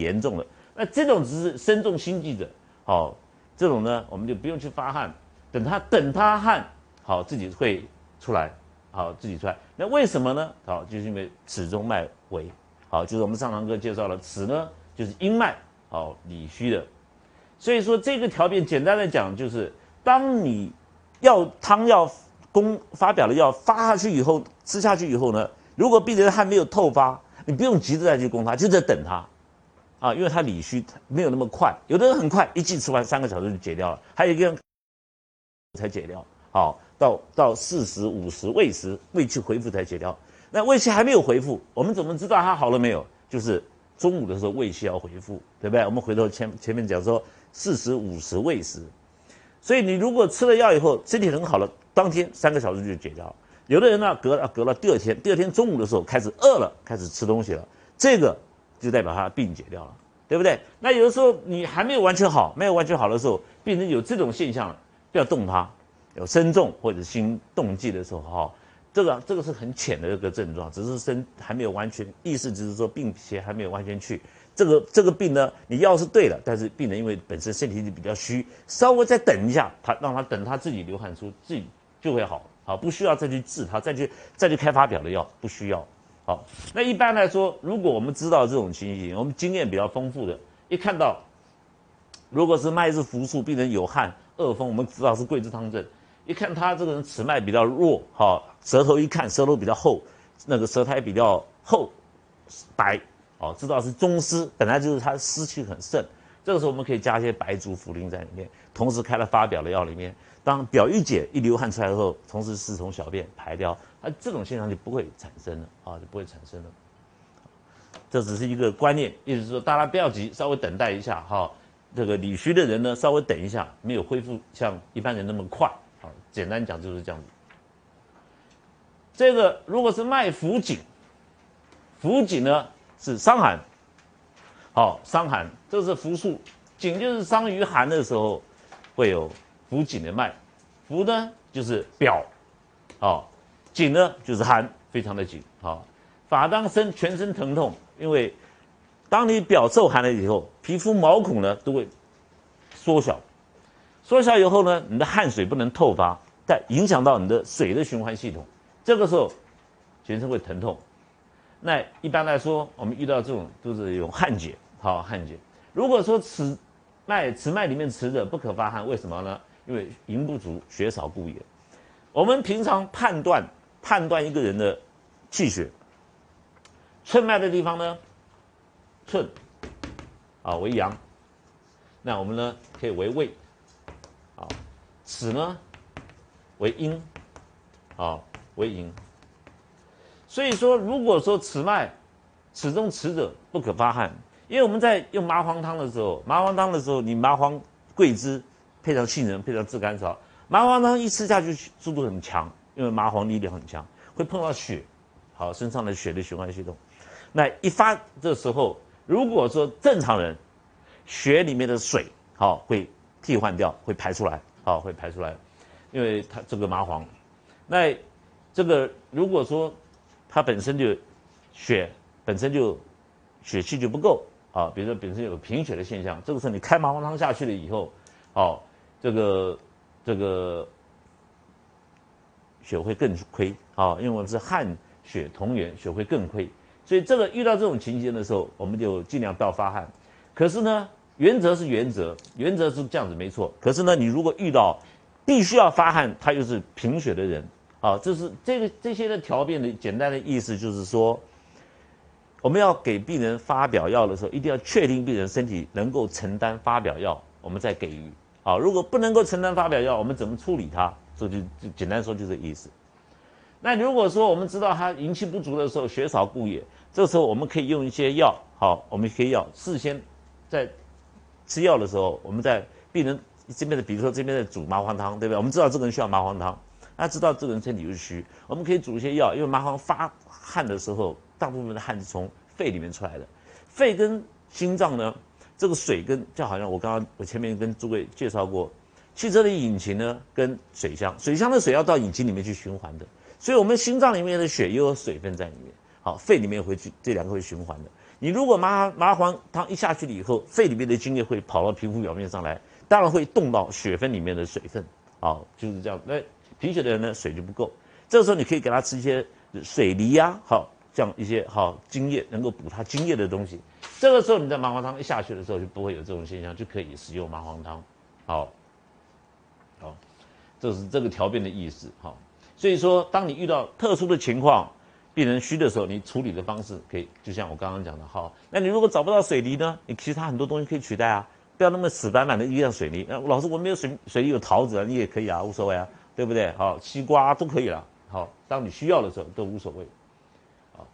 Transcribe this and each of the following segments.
严重的。那这种只是身重心悸者，好，这种呢我们就不用去发汗，等他等他汗好自己会出来，好自己出来。那为什么呢？好，就是因为齿中脉为好，就是我们上堂课介绍了齿呢就是阴脉，好里虚的。所以说这个条件简单的讲就是，当你药汤药攻发表了药发下去以后，吃下去以后呢，如果病人还没有透发，你不用急着再去攻他，就在等他，啊，因为他里虚没有那么快，有的人很快一剂吃完三个小时就解掉了，还有一个人才解掉，好，到到四十五十胃食胃气恢复才解掉，那胃气还没有恢复，我们怎么知道他好了没有？就是中午的时候胃气要恢复，对不对？我们回头前前面讲说。四十五十胃食，所以你如果吃了药以后身体很好了，当天三个小时就解掉。有的人呢，隔了隔了第二天，第二天中午的时候开始饿了，开始吃东西了，这个就代表他病解掉了，对不对？那有的时候你还没有完全好，没有完全好的时候，病人有这种现象，不要动他，有身重或者心动悸的时候，哈，这个这个是很浅的一个症状，只是身还没有完全，意思就是说病邪还没有完全去。这个这个病呢，你药是对的，但是病人因为本身身体就比较虚，稍微再等一下，他让他等他自己流汗出，自己就会好，好不需要再去治他，再去再去开发表的药，不需要。好，那一般来说，如果我们知道这种情形，我们经验比较丰富的，一看到如果是脉是浮数，病人有汗、恶风，我们知道是桂枝汤症。一看他这个人尺脉比较弱，好，舌头一看舌头比较厚，那个舌苔比较厚，白。哦，知道是中湿，本来就是他湿气很盛，这个时候我们可以加一些白术、茯苓在里面，同时开了发表的药里面，当表一解，一流汗出来之后，同时是从小便排掉，啊，这种现象就不会产生了，啊，就不会产生了。这只是一个观念，意思是说大家不要急，稍微等待一下，哈，这个里虚的人呢，稍微等一下，没有恢复像一般人那么快，好，简单讲就是这样子。这个如果是脉浮紧，浮紧呢？是伤寒，好伤寒，这是浮数，紧就是伤于寒的时候，会有浮紧的脉，浮呢就是表，好紧呢就是寒，非常的紧，好法当身全身疼痛，因为当你表受寒了以后，皮肤毛孔呢都会缩小，缩小以后呢，你的汗水不能透发，但影响到你的水的循环系统，这个时候全身会疼痛。那一般来说，我们遇到这种都是有汗解，好汗解。如果说此脉此脉里面持着不可发汗，为什么呢？因为营不足，血少故也。我们平常判断判断一个人的气血，寸脉的地方呢，寸啊为阳，那我们呢可以为胃，啊，此呢为阴，啊为阴。所以说，如果说此脉，此中此者不可发汗，因为我们在用麻黄汤的时候，麻黄汤的时候，你麻黄、桂枝配上杏仁，配上炙甘草，麻黄汤一吃下去速度很强，因为麻黄力量很强，会碰到血，好身上的血的循环系统，那一发这时候，如果说正常人，血里面的水好会替换掉，会排出来，好会排出来，因为它这个麻黄，那这个如果说。它本身就血本身就血气就不够啊，比如说本身有贫血的现象，这个时候你开麻黄汤下去了以后，哦，这个这个血会更亏啊，因为我们是汗血同源，血会更亏，所以这个遇到这种情形的时候，我们就尽量不要发汗。可是呢，原则是原则，原则是这样子没错。可是呢，你如果遇到必须要发汗，他又是贫血的人。啊，这是这个这些的条变的简单的意思，就是说，我们要给病人发表药的时候，一定要确定病人身体能够承担发表药，我们再给予。好，如果不能够承担发表药，我们怎么处理它？这就就简单说就这意思。那如果说我们知道他营气不足的时候，血少固也，这时候我们可以用一些药。好，我们可以药事先在吃药的时候，我们在病人这边的，比如说这边的煮麻黄汤，对不对？我们知道这个人需要麻黄汤。他知道这个人身体又虚，我们可以煮一些药，因为麻黄发汗的时候，大部分的汗是从肺里面出来的。肺跟心脏呢，这个水跟就好像我刚刚我前面跟诸位介绍过，汽车的引擎呢跟水箱，水箱的水要到引擎里面去循环的，所以我们心脏里面的血也有水分在里面。好，肺里面会去这两个会循环的。你如果麻麻黄汤一下去了以后，肺里面的津液会跑到皮肤表面上来，当然会冻到血分里面的水分，啊，就是这样。那贫血的人呢，水就不够，这个时候你可以给他吃一些水梨呀，好，这样一些好精液能够补他精液的东西。这个时候你在麻黄汤一下去的时候，就不会有这种现象，就可以使用麻黄汤，好，这是这个条变的意思，好。所以说，当你遇到特殊的情况。病人虚的时候，你处理的方式可以，就像我刚刚讲的，好，那你如果找不到水泥呢？你其他很多东西可以取代啊，不要那么死板板的依赖水泥。那老师，我没有水水泥有桃子啊，你也可以啊，无所谓啊，对不对？好，西瓜都可以了。好，当你需要的时候都无所谓。好，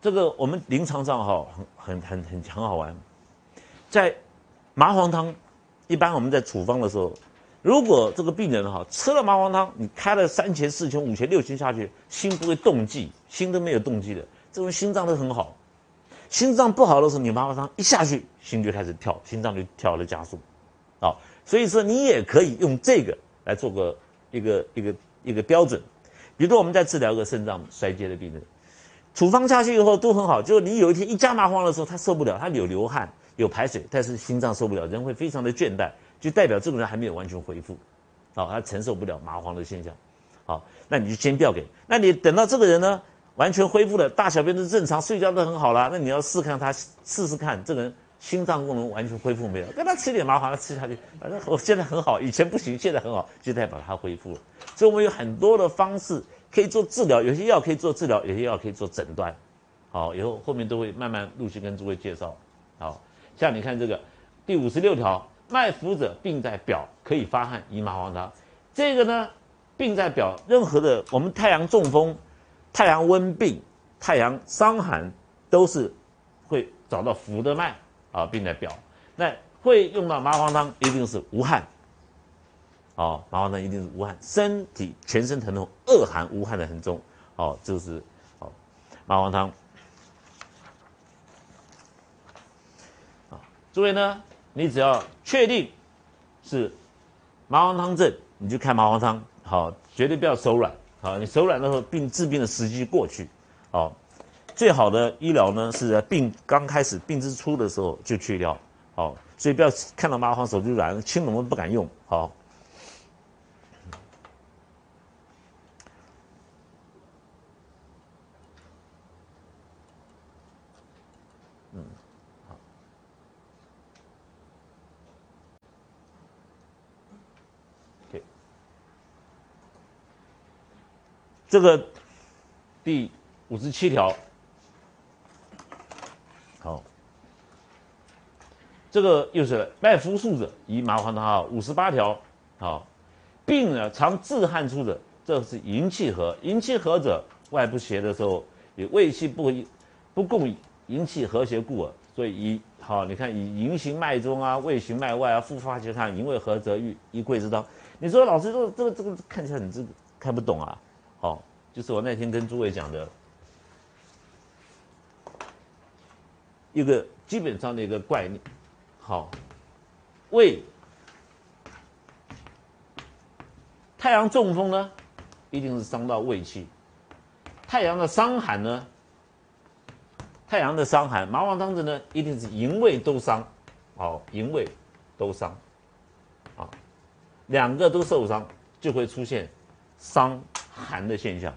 这个我们临床上哈很很很很很好玩，在麻黄汤，一般我们在处方的时候。如果这个病人哈吃了麻黄汤，你开了三钱四钱五钱六钱下去，心不会动悸，心都没有动悸的，这种心脏都很好。心脏不好的时候，你麻黄汤一下去，心就开始跳，心脏就跳了加速，啊，所以说你也可以用这个来做个一个一个一个标准。比如说我们在治疗一个肾脏衰竭的病人，处方下去以后都很好，就你有一天一加麻黄的时候，他受不了，他有流汗有排水，但是心脏受不了，人会非常的倦怠。就代表这个人还没有完全恢复，好，他承受不了麻黄的现象，好，那你就先不要给。那你等到这个人呢完全恢复了，大小便都正常，睡觉都很好了，那你要试看他试试看，这个人心脏功能完全恢复没有？跟他吃点麻黄，他吃下去，反正我现在很好，以前不行，现在很好，就代表他恢复了。所以我们有很多的方式可以做治疗，有些药可以做治疗，有些药可以做诊断。好，以后后面都会慢慢陆续跟诸位介绍。好，像你看这个第五十六条。脉浮者病在表，可以发汗，以麻黄汤。这个呢，病在表，任何的我们太阳中风、太阳温病、太阳伤寒，都是会找到浮的脉啊，病在表。那会用到麻黄汤，一定是无汗。哦，麻黄汤一定是无汗，身体全身疼痛，恶寒无汗的很重。哦，就是哦，麻黄汤。啊，诸位呢？你只要确定是麻黄汤症，你就开麻黄汤，好，绝对不要手软，好，你手软的时候，病治病的时机过去，好，最好的医疗呢是在病刚开始、病之初的时候就去掉，好，所以不要看到麻黄手就软，青龙不敢用，好。这个第五十七条，好，这个又是脉浮数者宜麻黄汤啊。五十八条，好，病呢常自汗出者，这是营气和。营气和者，外不邪的时候，以胃气不不共营气和谐故耳。所以以好，你看以营行脉中啊，胃行脉外啊，复发其看营卫和则愈一桂之汤。你说老师，这个这个这个看起来很这个看不懂啊。好，就是我那天跟诸位讲的一个基本上的一个概念。好，胃太阳中风呢，一定是伤到胃气；太阳的伤寒呢，太阳的伤寒，麻黄汤子呢，一定是营卫都伤。好，营卫都伤，啊，两个都受伤，就会出现伤。寒的现象，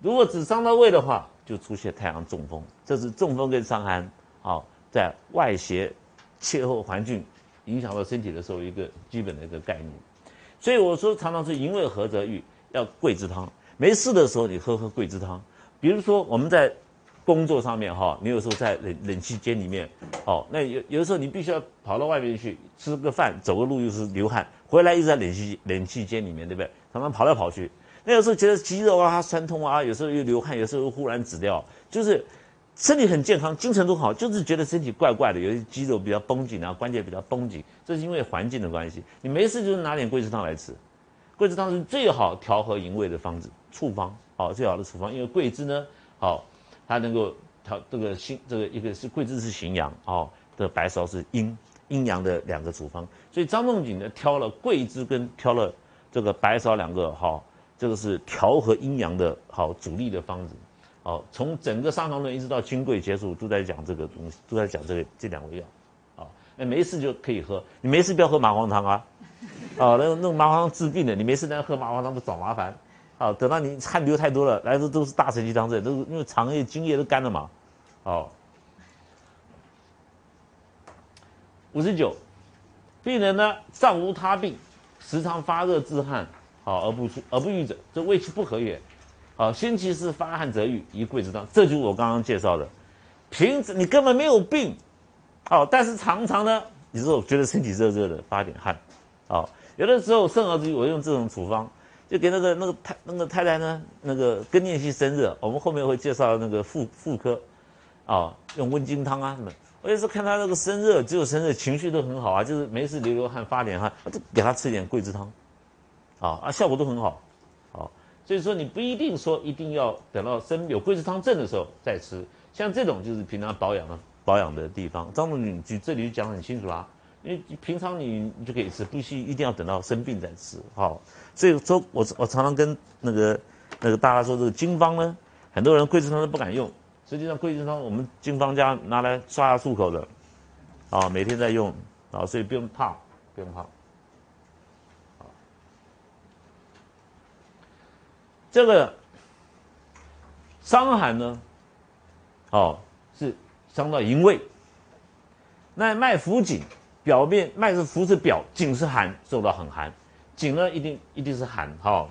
如果只伤到胃的话，就出现太阳中风。这是中风跟伤寒，好在外邪、气候环境影响到身体的时候一个基本的一个概念。所以我说常常是营卫合则愈，要桂枝汤。没事的时候你喝喝桂枝汤。比如说我们在工作上面哈，你有时候在冷冷气间里面，哦，那有有的时候你必须要跑到外面去吃个饭，走个路又是流汗，回来一直在冷气冷气间里面，对不对？常常跑来跑去。那有时候觉得肌肉啊酸痛啊，有时候又流汗，有时候忽然止掉，就是身体很健康，精神都好，就是觉得身体怪怪的，有些肌肉比较绷紧啊，关节比较绷紧，这是因为环境的关系。你没事就是拿点桂枝汤来吃，桂枝汤是最好调和营卫的方子，处方好最好的处方，因为桂枝呢好，它能够调这个心，这个一个是桂枝是行阳哦，的白芍是阴阴阳的两个处方，所以张仲景呢挑了桂枝跟挑了这个白芍两个好。这个是调和阴阳的好主力的方子，好，从整个伤寒论一直到金匮结束，都在讲这个东西，都在讲这个这两味药。好，那没事就可以喝，你没事不要喝麻黄汤啊。哦，那那种麻黄汤治病的，你没事在喝麻黄汤不找麻烦。好，等到你汗流太多了，来的都是大承气汤这，都是因为肠液津液都干了嘛。好，五十九，病人呢上无他病，时常发热自汗，好而不出而不愈者，这胃气不和也。好，先其是发汗则愈，一桂枝汤。这就是我刚刚介绍的，平时你根本没有病，好，但是常常呢，你说我觉得身体热热的，发点汗，好，有的时候甚而至于我用这种处方，就给那个那个太那个太太呢，那个更年期生热，我们后面会介绍那个妇妇科，啊，用温经汤啊什么。我有时候看他那个生热，只有生热，情绪都很好啊，就是没事流流汗，发点汗，就给他吃一点桂枝汤，啊啊，效果都很好。所以说你不一定说一定要等到生有桂枝汤症的时候再吃，像这种就是平常保养的保养的地方。张总你举这里就讲很清楚啦，因为平常你你就可以吃，不需一定要等到生病再吃。好，所以说我我常常跟那个那个大家说这个经方呢，很多人桂枝汤都不敢用，实际上桂枝汤我们经方家拿来刷牙漱口的，啊，每天在用，啊，所以不用怕，不用怕。这个伤寒呢，哦，是伤到营卫。那脉浮紧，表面脉是浮是表，紧是寒，受到很寒，紧呢一定一定是寒。好，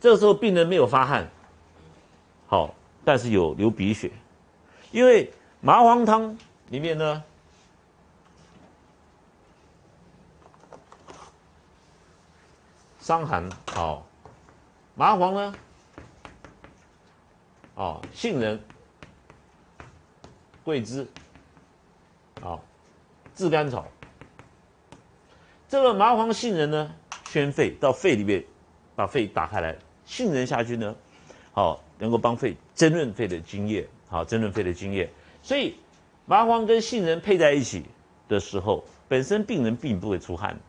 这个时候病人没有发汗，好，但是有流鼻血，因为麻黄汤里面呢，伤寒好。麻黄呢？哦，杏仁、桂枝，哦，炙甘草。这个麻黄、杏仁呢，宣肺到肺里面，把肺打开来。杏仁下去呢，好，能够帮肺增润肺的津液，好，增润肺的津液。所以麻黄跟杏仁配在一起的时候，本身病人并不会出汗。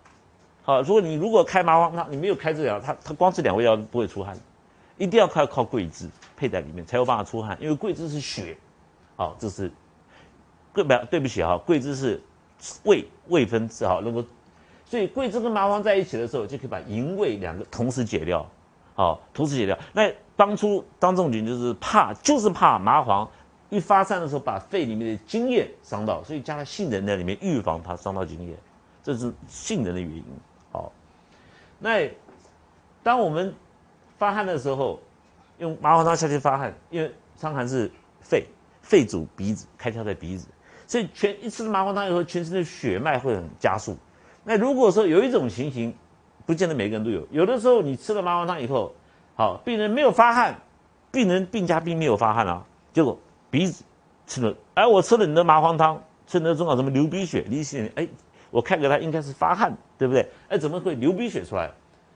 好，如果你如果开麻黄汤，你没有开这两，他他光这两味药不会出汗，一定要靠靠桂枝配在里面才有办法出汗，因为桂枝是血，好，这是桂不对不起哈，桂枝是胃胃分子哈，那个所以桂枝跟麻黄在一起的时候，就可以把营卫两个同时解掉，好，同时解掉。那当初张仲景就是怕就是怕麻黄一发散的时候把肺里面的津液伤到，所以加了杏仁在里面预防它伤到津液，这是杏仁的原因。那当我们发汗的时候，用麻黄汤下去发汗，因为伤寒是肺，肺主鼻子，开窍在鼻子，所以全一吃了麻黄汤以后，全身的血脉会很加速。那如果说有一种情形，不见得每个人都有，有的时候你吃了麻黄汤以后，好，病人没有发汗，病人病家并没有发汗啊，结果鼻子吃了，哎，我吃了你的麻黄汤，吃了中药什么流鼻血，流血，哎。我看给他应该是发汗，对不对？哎，怎么会流鼻血出来？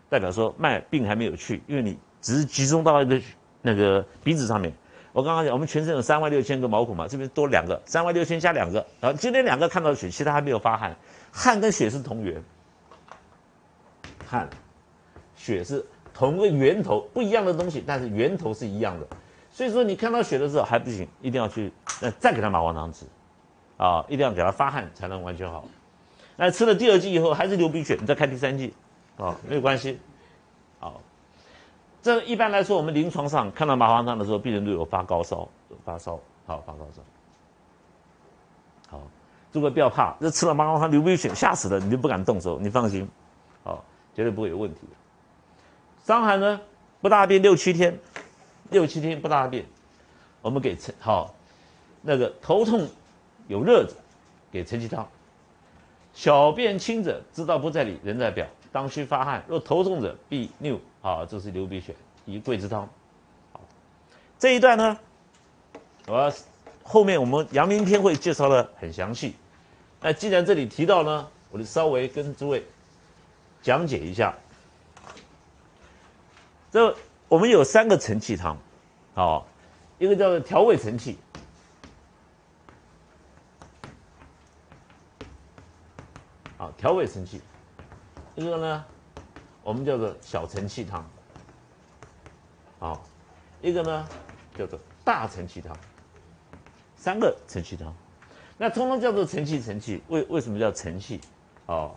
代表说脉病还没有去，因为你只是集中到一个那个鼻子上面。我刚刚讲，我们全身有三万六千个毛孔嘛，这边多两个，三万六千加两个，然后今天两个看到血，其他还没有发汗。汗跟血是同源，汗、血是同个源头，不一样的东西，但是源头是一样的。所以说你看到血的时候还不行，一定要去再给他麻黄汤吃，啊，一定要给他发汗才能完全好。那吃了第二剂以后还是流鼻血，你再开第三剂，啊，没有关系，好。这一般来说，我们临床上看到麻黄汤的时候，病人都有发高烧，发烧，好发高烧，好，诸位不要怕，这吃了麻黄汤流鼻血，吓死了，你就不敢动手，你放心，好，绝对不会有问题的。伤寒呢，不大便六七天，六七天不大便，我们给陈好，那个头痛有热者，给陈其汤。小便清者，知道不在里，人在表，当虚发汗。若头重者，必尿。啊，这是流鼻血，宜桂枝汤。好，这一段呢，我后面我们阳明篇会介绍的很详细。那既然这里提到呢，我就稍微跟诸位讲解一下。这我们有三个承气汤，好，一个叫做调味承气。调味承气，一个呢，我们叫做小承气汤，好，一个呢叫做大承气汤，三个承气汤，那通通叫做承气承气，为为什么叫承气？哦，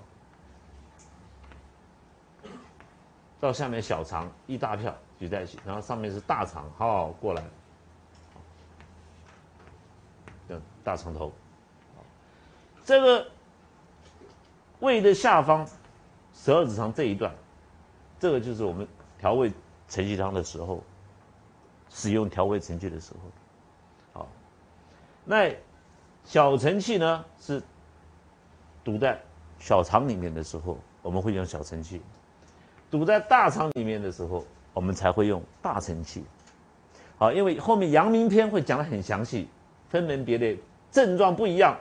到下面小肠一大票举在一起，然后上面是大肠，好过来，的大肠头，这个胃的下方十二指肠这一段，这个就是我们调味承气汤的时候。使用调味承气的时候，好，那小承气呢是堵在小肠里面的时候，我们会用小承气；堵在大肠里面的时候，我们才会用大承气。好，因为后面阳明篇会讲的很详细，分门别类，症状不一样，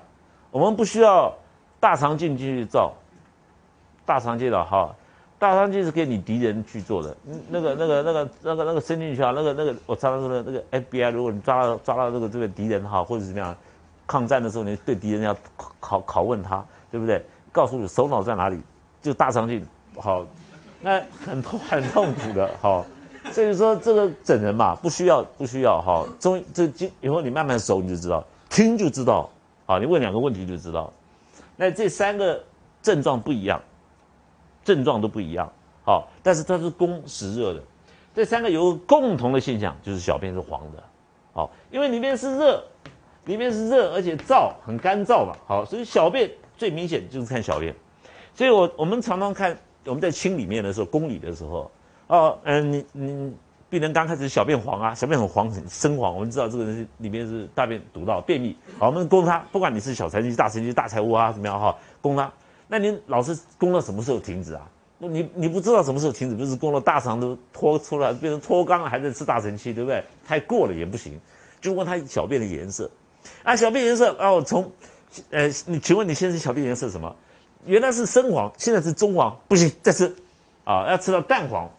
我们不需要大肠镜进去照，大肠镜的哈。大肠镜是给你敌人去做的，那个、那个、那个、那个、那个伸进去啊，那个、那个，我常常说的那个 FBI，如果你抓到抓到这个这个敌人哈，或者怎么样，抗战的时候，你对敌人要拷拷问他，对不对？告诉你首脑在哪里，就大肠镜，好，那很痛很痛苦的，哈，所以说这个整人嘛，不需要不需要哈，中这今以后你慢慢熟你就知道，听就知道，好，你问两个问题就知道，那这三个症状不一样。症状都不一样，好，但是它是攻实热的。这三个有共同的现象，就是小便是黄的，好，因为里面是热，里面是热，而且燥，很干燥嘛，好，所以小便最明显就是看小便。所以我我们常常看我们在清里面的时候，宫里的时候，哦，嗯，你你病人刚开始小便黄啊，小便很黄很深黄，我们知道这个人里面是大便堵到便秘，好，我们攻他，不管你是小财气、大财气、大财物啊怎么样哈，攻他。那您老是攻到什么时候停止啊？你你不知道什么时候停止，不是攻到大肠都脱出来变成脱肛了，还在吃大承气，对不对？太过了也不行。就问他小便的颜色，啊，小便颜色哦，从，呃，你请问你现在小便颜色什么？原来是深黄，现在是棕黄，不行，再吃，啊，要吃到淡黄，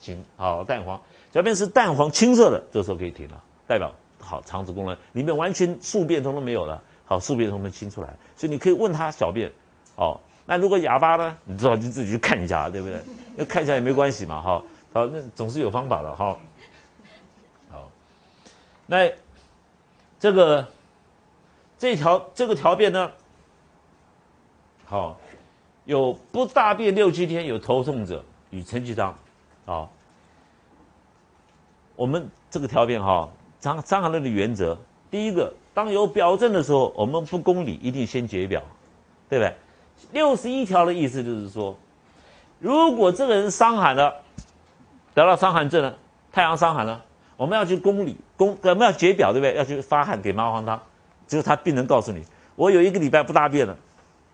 行，好，淡黄，小便是淡黄青色的，这时候可以停了，代表好肠子功能里面完全宿便通通没有了，好，宿便通通清出来，所以你可以问他小便。哦，那如果哑巴呢？你知道就自己去看一下，对不对？那看一下也没关系嘛，哈。好，那总是有方法的，哈。好，那这个这条这个条便呢，好，有不大便六七天有头痛者与承气汤，啊，我们这个条便哈，张张行论的原则，第一个，当有表证的时候，我们不公理，一定先解表，对不对？六十一条的意思就是说，如果这个人伤寒了，得到伤寒症了，太阳伤寒了，我们要去宫里宫，我们要解表，对不对？要去发汗给麻黄汤，只有他病人告诉你，我有一个礼拜不大便了，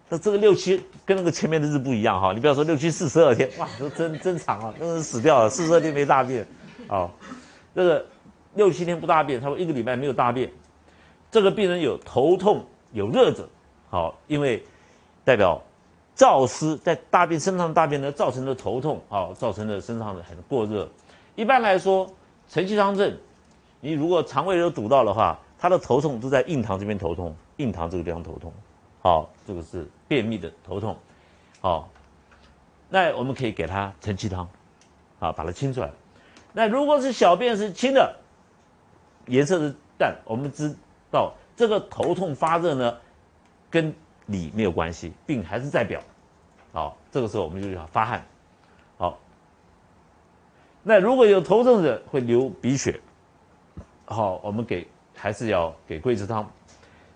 那这个六七跟那个前面的日不一样哈，你不要说六七四十二天，哇，都真真长啊，那是死掉了，四十二天没大便，哦，这个六七天不大便，他说一个礼拜没有大便，这个病人有头痛有热者，好，因为代表。燥湿在大便身上大便呢，造成的头痛好，造成的身上的很过热。一般来说，承气汤症，你如果肠胃都堵到的话，他的头痛都在印堂这边头痛，印堂这个地方头痛。好，这个是便秘的头痛。好，那我们可以给他承气汤，啊，把它清出来。那如果是小便是清的，颜色是淡，我们知道这个头痛发热呢，跟里没有关系，病还是在表，好，这个时候我们就要发汗，好。那如果有头痛者会流鼻血，好，我们给还是要给桂枝汤，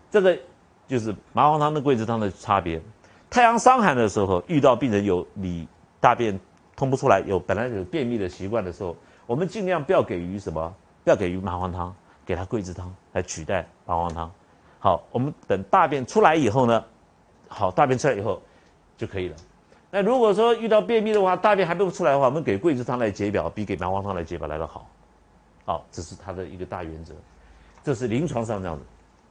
这个就是麻黄汤跟桂枝汤的差别。太阳伤寒的时候，遇到病人有你大便通不出来，有本来有便秘的习惯的时候，我们尽量不要给予什么，不要给予麻黄汤，给他桂枝汤来取代麻黄汤。好，我们等大便出来以后呢。好，大便出来以后就可以了。那如果说遇到便秘的话，大便还不出来的话，我们给桂枝汤来解表，比给麻黄汤来解表来得好。好，这是它的一个大原则。这是临床上这样子。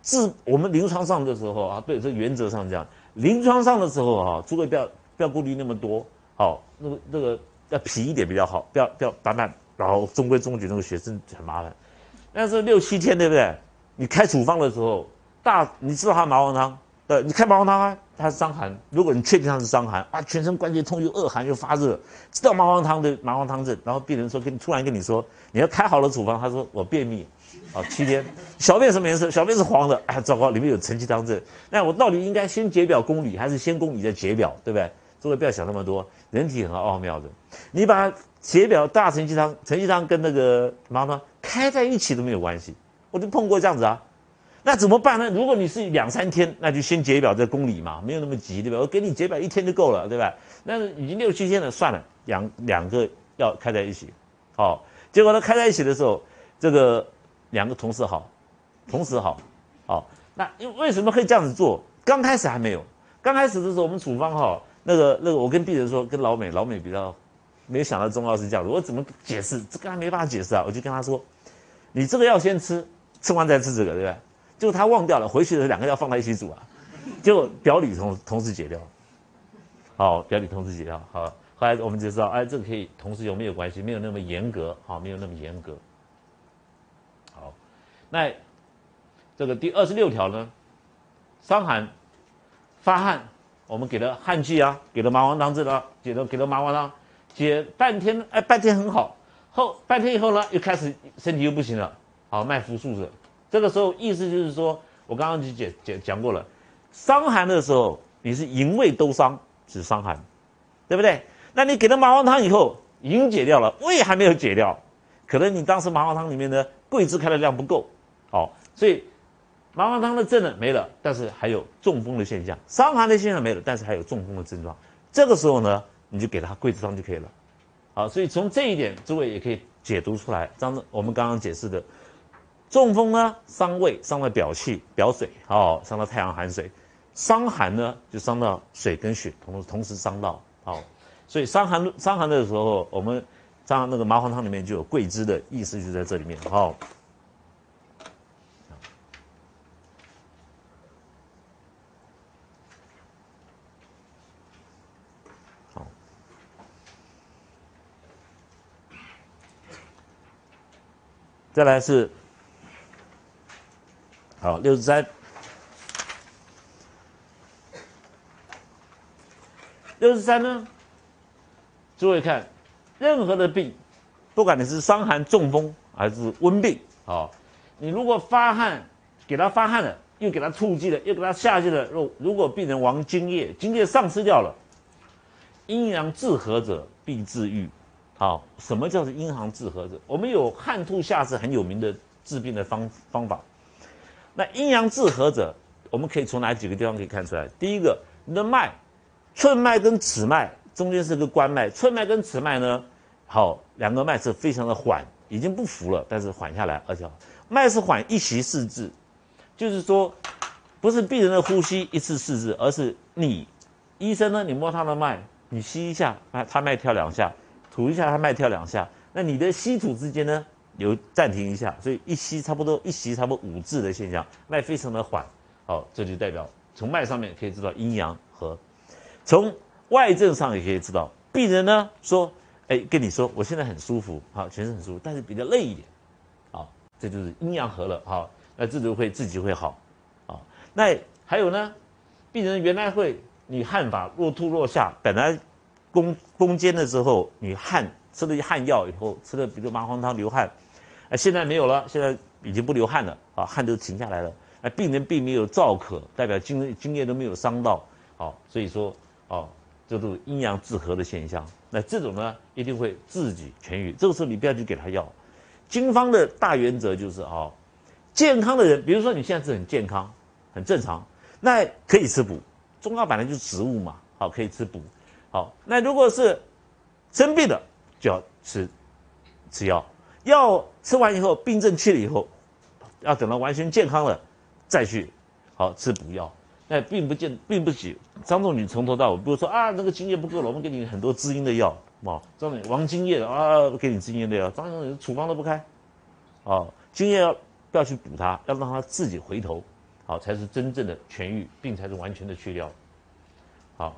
治我们临床上的时候啊，对，这原则上这样。临床上的时候啊，诸位不要不要顾虑那么多。好，那个那个要皮一点比较好，不要不要板板，然后中规中矩，那个学生很麻烦。但是六七天对不对？你开处方的时候，大你知道他麻黄汤。呃，你开麻黄汤啊，它是伤寒。如果你确定它是伤寒啊，全身关节痛又恶寒又发热，知道麻黄汤的麻黄汤症，然后病人说跟突然跟你说你要开好了处方，他说我便秘，好，七天。小便什么颜色？小便是黄的。哎，糟糕，里面有承气汤症。那我到底应该先解表公理，还是先公里再解表？对不对？诸位不要想那么多，人体很奥妙的。你把解表大承气汤、承气汤跟那个毛汤开在一起都没有关系。我就碰过这样子啊。那怎么办呢？如果你是两三天，那就先解表再公里嘛，没有那么急，对吧？我给你解表一天就够了，对吧？那已经六七天了，算了，两两个要开在一起。好，结果呢，开在一起的时候，这个。两个同时好，同时好，好，那因为什么可以这样子做？刚开始还没有，刚开始的时候我们处方哈，那个那个我跟病人说，跟老美老美比较，没想到中药是这样子，我怎么解释？这个还没办法解释啊，我就跟他说，你这个要先吃，吃完再吃这个，对不对？结果他忘掉了，回去的两个药放在一起煮啊，结果表里同同时解掉，好，表里同时解掉，好，后来我们就知道，哎，这个可以同时用没有关系？没有那么严格，好，没有那么严格。好那这个第二十六条呢，伤寒发汗，我们给了汗剂啊，给了麻黄汤治了，给了给了麻黄汤，解半天哎半天很好，后半天以后呢又开始身体又不行了，好脉浮数着，这个时候意思就是说我刚刚就解讲讲过了，伤寒的时候你是营卫都伤，是伤寒，对不对？那你给了麻黄汤以后，营解掉了，胃还没有解掉，可能你当时麻黄汤里面的桂枝开的量不够。好，所以麻黄汤的症呢没了，但是还有中风的现象；伤寒的现象没了，但是还有中风的症状。这个时候呢，你就给他桂枝汤就可以了。好，所以从这一点，诸位也可以解读出来。张我们刚刚解释的，中风呢伤胃，伤了表气、表水，好，伤到太阳寒水；伤寒呢就伤到水跟血，同同时伤到。好，所以伤寒伤寒的时候，我们张那个麻黄汤里面就有桂枝的意思，就在这里面。好。再来是，好六十三，六十三呢？诸位看，任何的病，不管你是伤寒、中风还是温病，好，你如果发汗，给他发汗了，又给他促剂了，又给他下剂了，如如果病人亡津液，津液丧失掉了，阴阳自合者必自愈。好，什么叫做阴阳治合者？我们有汗吐下是很有名的治病的方方法。那阴阳治合者，我们可以从哪几个地方可以看出来？第一个，你的脉，寸脉跟尺脉中间是个关脉，寸脉跟尺脉呢，好，两个脉是非常的缓，已经不浮了，但是缓下来，而且脉是缓一息四至，就是说，不是病人的呼吸一次四至，而是你医生呢，你摸他的脉，你吸一下，他他脉跳两下。吐一下，它脉跳两下，那你的吸吐之间呢，有暂停一下，所以一吸差不多一吸差不多五字的现象，脉非常的缓，好，这就代表从脉上面可以知道阴阳和，从外症上也可以知道，病人呢说，哎，跟你说我现在很舒服，好，全身很舒服，但是比较累一点，好，这就是阴阳和了，好，那这就会自己会好，好，那还有呢，病人原来会你汗法若吐若下，本来。攻攻坚的时候，你汗吃了汗药以后，吃了比如麻黄汤流汗，啊，现在没有了，现在已经不流汗了，啊，汗都停下来了，啊，病人并没有燥渴，代表津津液都没有伤到，好，所以说，哦，这都是阴阳自合的现象，那这种呢，一定会自己痊愈。这个时候你不要去给他药，经方的大原则就是哦，健康的人，比如说你现在是很健康，很正常，那可以吃补，中药本来就是植物嘛，好，可以吃补。好，那如果是生病的，就要吃吃药，药吃完以后，病症去了以后，要等到完全健康了再去好吃补药。那并不见，并不起。张仲景从头到尾，不是说啊，那个津液不够了，我们给你很多滋阴的药，哦，张仲景王津液的啊，给你滋阴的药，张仲景处方都不开，哦，津液要不要去补它，要让它自己回头，好，才是真正的痊愈，病才是完全的去掉，好。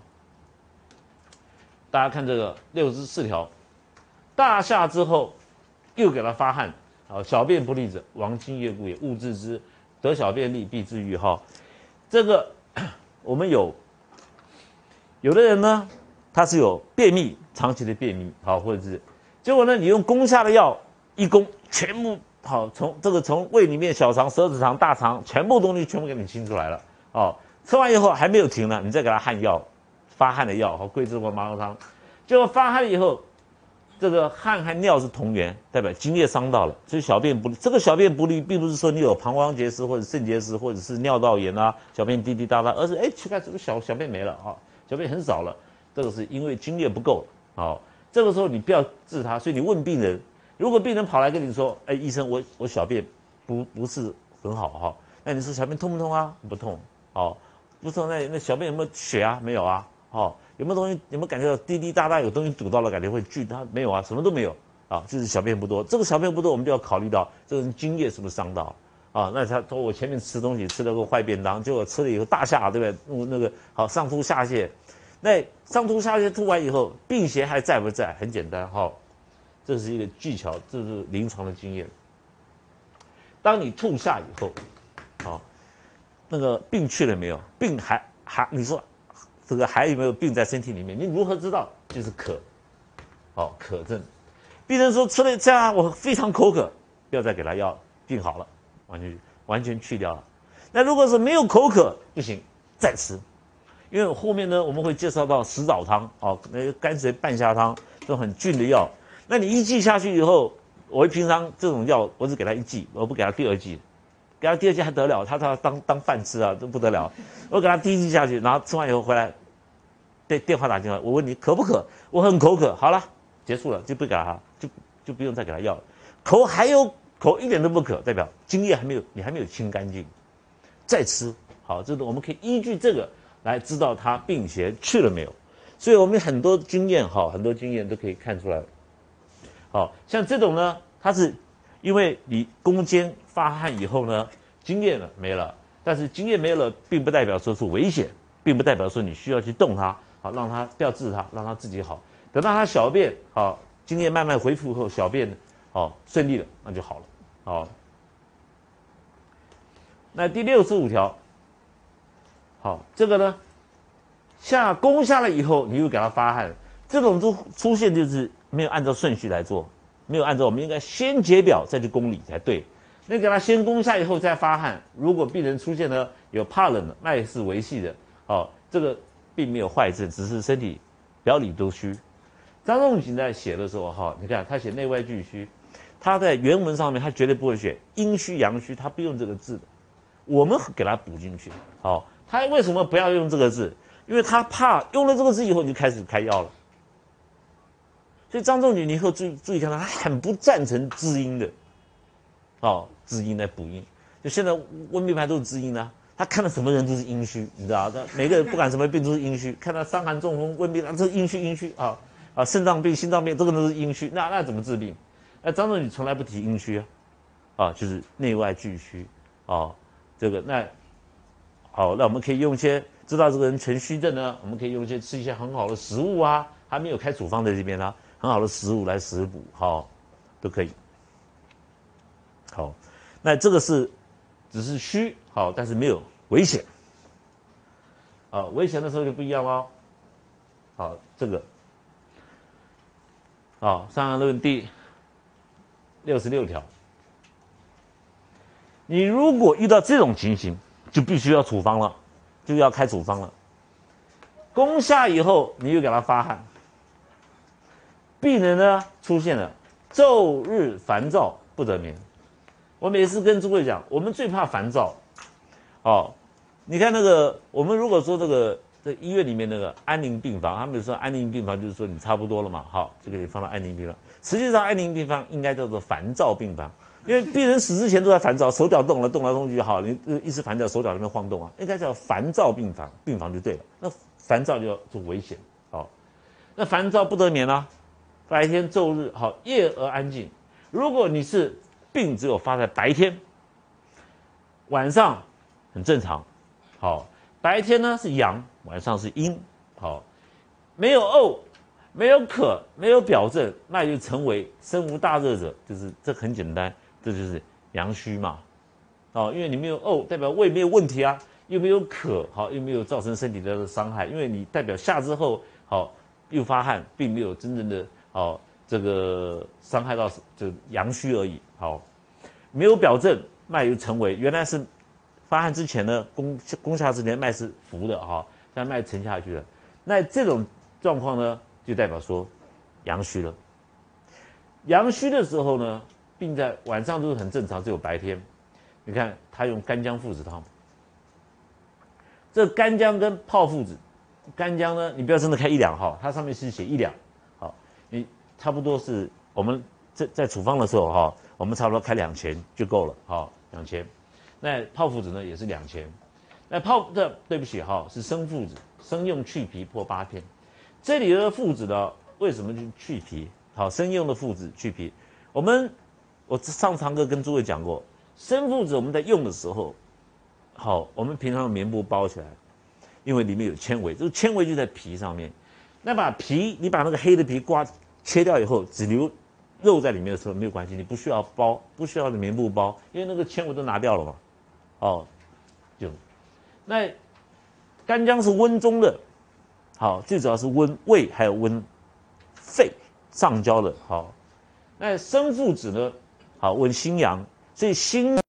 大家看这个六十四条，大夏之后，又给他发汗，好，小便不利者，亡津液故也。勿治之，得小便利，必治愈。哈，这个 我们有，有的人呢，他是有便秘，长期的便秘，好，或者是，结果呢，你用攻下的药一攻，全部好从这个从胃里面、小肠、舌子肠、大肠全部东西全部给你清出来了。哦，吃完以后还没有停呢，你再给他汗药，发汗的药和桂枝或麻黄汤，结果发汗以后。这个汗和尿是同源，代表津液伤到了，所以小便不利。这个小便不利，并不是说你有膀胱结石或者肾结石，或者是尿道炎啊，小便滴滴答答，而是哎，奇怪，这个小小便没了啊，小便很少了，这个是因为津液不够。好，这个时候你不要治它，所以你问病人，如果病人跑来跟你说，哎，医生，我我小便不不是很好哈，那你说小便痛不痛啊？不痛，好，不痛，那那小便有没有血啊？没有啊，好。有没有东西？有没有感觉到滴滴答答有东西堵到了？感觉会剧？它没有啊，什么都没有啊，就是小便不多。这个小便不多，我们就要考虑到这个人津液是不是伤到啊？那他说我前面吃东西吃了个坏便当，结果吃了以后大下，对不对？那个好上吐下泻，那上吐下泻吐完以后，病邪还在不在？很简单哈，这是一个技巧，这是临床的经验。当你吐下以后，好，那个病去了没有？病还还你说？这个还有没有病在身体里面？你如何知道？就是渴，好渴症。病人说吃了这样，我非常口渴，不要再给他药，病好了，完全完全去掉了。那如果是没有口渴，不行，再吃，因为后面呢我们会介绍到石枣汤，哦，那个甘水半夏汤，这种很峻的药。那你一剂下去以后，我平常这种药我只给他一剂，我不给他第二剂。给他第二剂还得了，他他当当饭吃啊，都不得了。我给他第一剂下去，然后吃完以后回来。电电话打进来，我问你渴不渴？我很口渴。好了，结束了，就不给他，就就不用再给他药了。口还有口一点都不渴，代表津液还没有，你还没有清干净，再吃。好，这个我们可以依据这个来知道他病邪去了没有。所以我们很多经验，哈，很多经验都可以看出来。好像这种呢，它是因为你攻坚发汗以后呢，津液呢没了，但是津液没了，并不代表说是危险，并不代表说你需要去动它。好，让它不要治它，让它自己好。等到它小便好，经验慢慢恢复后，小便好顺利了，那就好了。好，那第六十五条，好，这个呢，下攻下来以后，你又给他发汗，这种出出现就是没有按照顺序来做，没有按照我们应该先解表再去攻里才对。那给他先攻下以后再发汗，如果病人出现了有怕冷的，那也是维系的。好，这个。并没有坏症，只是身体表里都虚。张仲景在写的时候，哈，你看他写内外俱虚，他在原文上面他绝对不会写阴虚阳虚，他不用这个字的。我们给他补进去，好，他为什么不要用这个字？因为他怕用了这个字以后你就开始开药了。所以张仲景，你以后注意注意看，他很不赞成滋阴的，哦，滋阴来补阴。就现在温病派都是滋阴的。他看到什么人都是阴虚，你知道他每个人不管什么病都是阴虚，看到伤寒中风、温病，都是阴虚阴虚啊啊！肾脏病、心脏病，这个都是阴虚，那那怎么治病？那张仲景从来不提阴虚啊，啊，就是内外俱虚啊。这个那好，那我们可以用一些知道这个人全虚症呢，我们可以用一些吃一些很好的食物啊，还没有开处方在这边呢，很好的食物来食补，好，都可以。好，那这个是只是虚。好，但是没有危险。啊，危险的时候就不一样喽。好，这个，好，《伤寒论》第六十六条，你如果遇到这种情形，就必须要处方了，就要开处方了。攻下以后，你又给他发汗，病人呢出现了昼日烦躁不得眠。我每次跟诸位讲，我们最怕烦躁。哦，你看那个，我们如果说这个在医院里面那个安宁病房，他们说安宁病房就是说你差不多了嘛，好，就给你放到安宁病房。实际上安宁病房应该叫做烦躁病房，因为病人死之前都在烦躁，手脚动了，动来动去，好，你一直烦躁，手脚在那边晃动啊，应该叫烦躁病房，病房就对了。那烦躁就要做危险，好，那烦躁不得眠啊，白天昼日好，夜而安静。如果你是病只有发在白天，晚上。很正常，好，白天呢是阳，晚上是阴，好，没有呕，没有渴，没有表症，那就成为身无大热者，就是这很简单，这就是阳虚嘛，哦，因为你没有呕，代表胃没有问题啊，又没有渴，好，又没有造成身体的伤害，因为你代表下之后，好，又发汗，并没有真正的，好，这个伤害到这阳虚而已，好，没有表证，脉又成为原来是发汗之前呢，攻攻下之前脉是浮的哈，现在脉沉下去了。那这种状况呢，就代表说阳虚了。阳虚的时候呢，病在晚上都是很正常，只有白天。你看他用干姜附子汤，这干姜跟炮附子，干姜呢，你不要真的开一两号，它上面是写一两，差不多是我们在在处方的时候哈，我们差不多开两钱就够了，好，两钱。那炮附子呢也是两钱，那炮这对不起哈，是生附子，生用去皮破八片。这里的附子呢，为什么去去皮？好，生用的附子去皮。我们我上堂课跟诸位讲过。生附子我们在用的时候，好，我们平常用棉布包起来，因为里面有纤维，这个纤维就在皮上面。那把皮，你把那个黑的皮刮切掉以后，只留肉在里面的时候没有关系，你不需要包，不需要棉布包，因为那个纤维都拿掉了嘛。哦，就那干姜是温中的，好，最主要是温胃还有温肺上焦的。好，那生附子呢，好温心阳。所以心